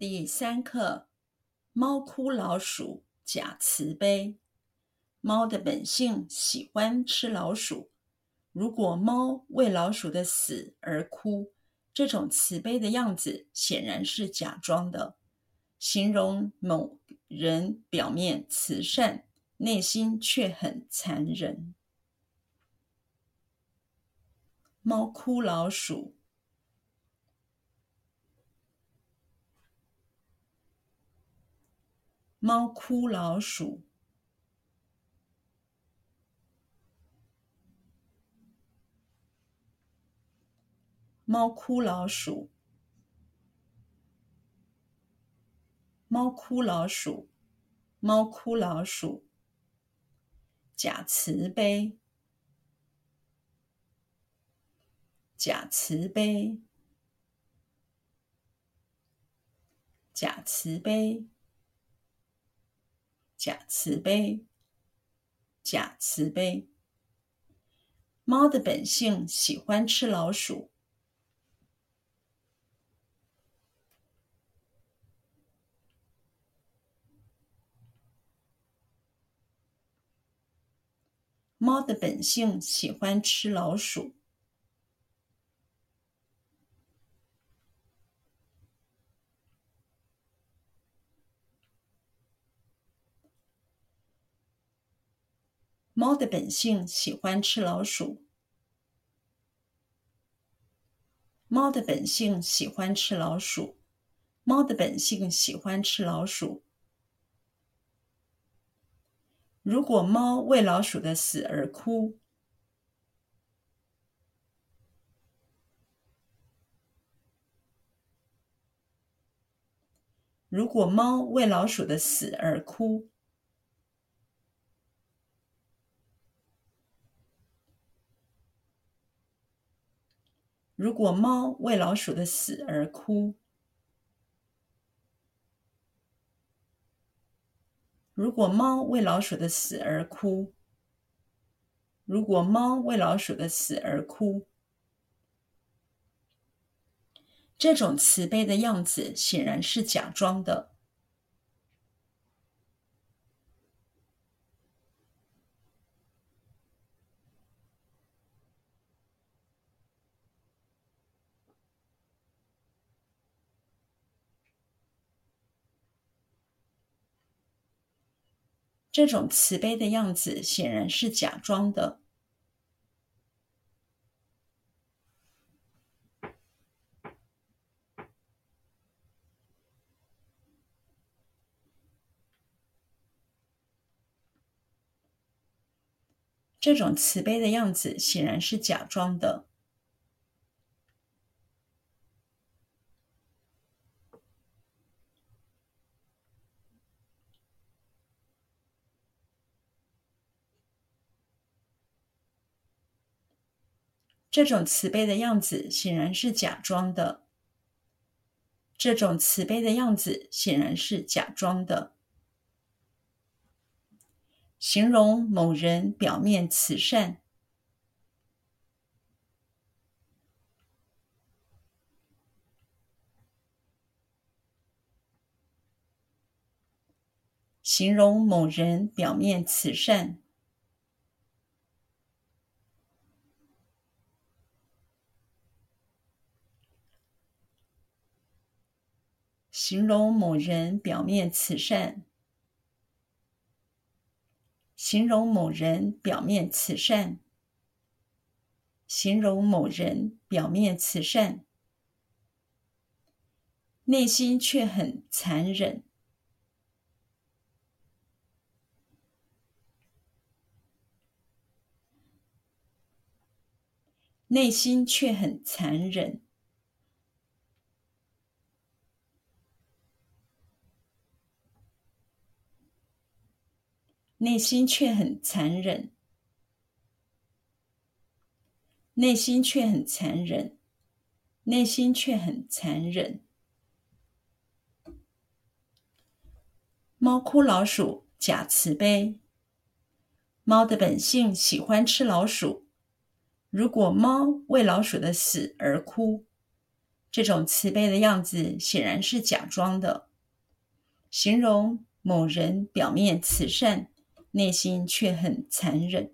第三课：猫哭老鼠假慈悲。猫的本性喜欢吃老鼠。如果猫为老鼠的死而哭，这种慈悲的样子显然是假装的，形容某人表面慈善，内心却很残忍。猫哭老鼠。猫哭老鼠，猫哭老鼠，猫哭老鼠，猫哭老鼠，假慈悲，假慈悲，假慈悲。假慈悲，假慈悲。猫的本性喜欢吃老鼠。猫的本性喜欢吃老鼠。猫的本性喜欢吃老鼠。猫的本性喜欢吃老鼠。猫的本性喜欢吃老鼠。如果猫为老鼠的死而哭，如果猫为老鼠的死而哭。如果猫为老鼠的死而哭，如果猫为老鼠的死而哭，如果猫为老鼠的死而哭，这种慈悲的样子显然是假装的。这种慈悲的样子显然是假装的。这种慈悲的样子显然是假装的。这种慈悲的样子显然是假装的。这种慈悲的样子显然是假装的。形容某人表面慈善。形容某人表面慈善。形容某人表面慈善。形容某人表面慈善。形容某人表面慈善，内心却很残忍。内心却很残忍。内心却很残忍，内心却很残忍，内心却很残忍。猫哭老鼠假慈悲。猫的本性喜欢吃老鼠。如果猫为老鼠的死而哭，这种慈悲的样子显然是假装的，形容某人表面慈善，内心却很残忍。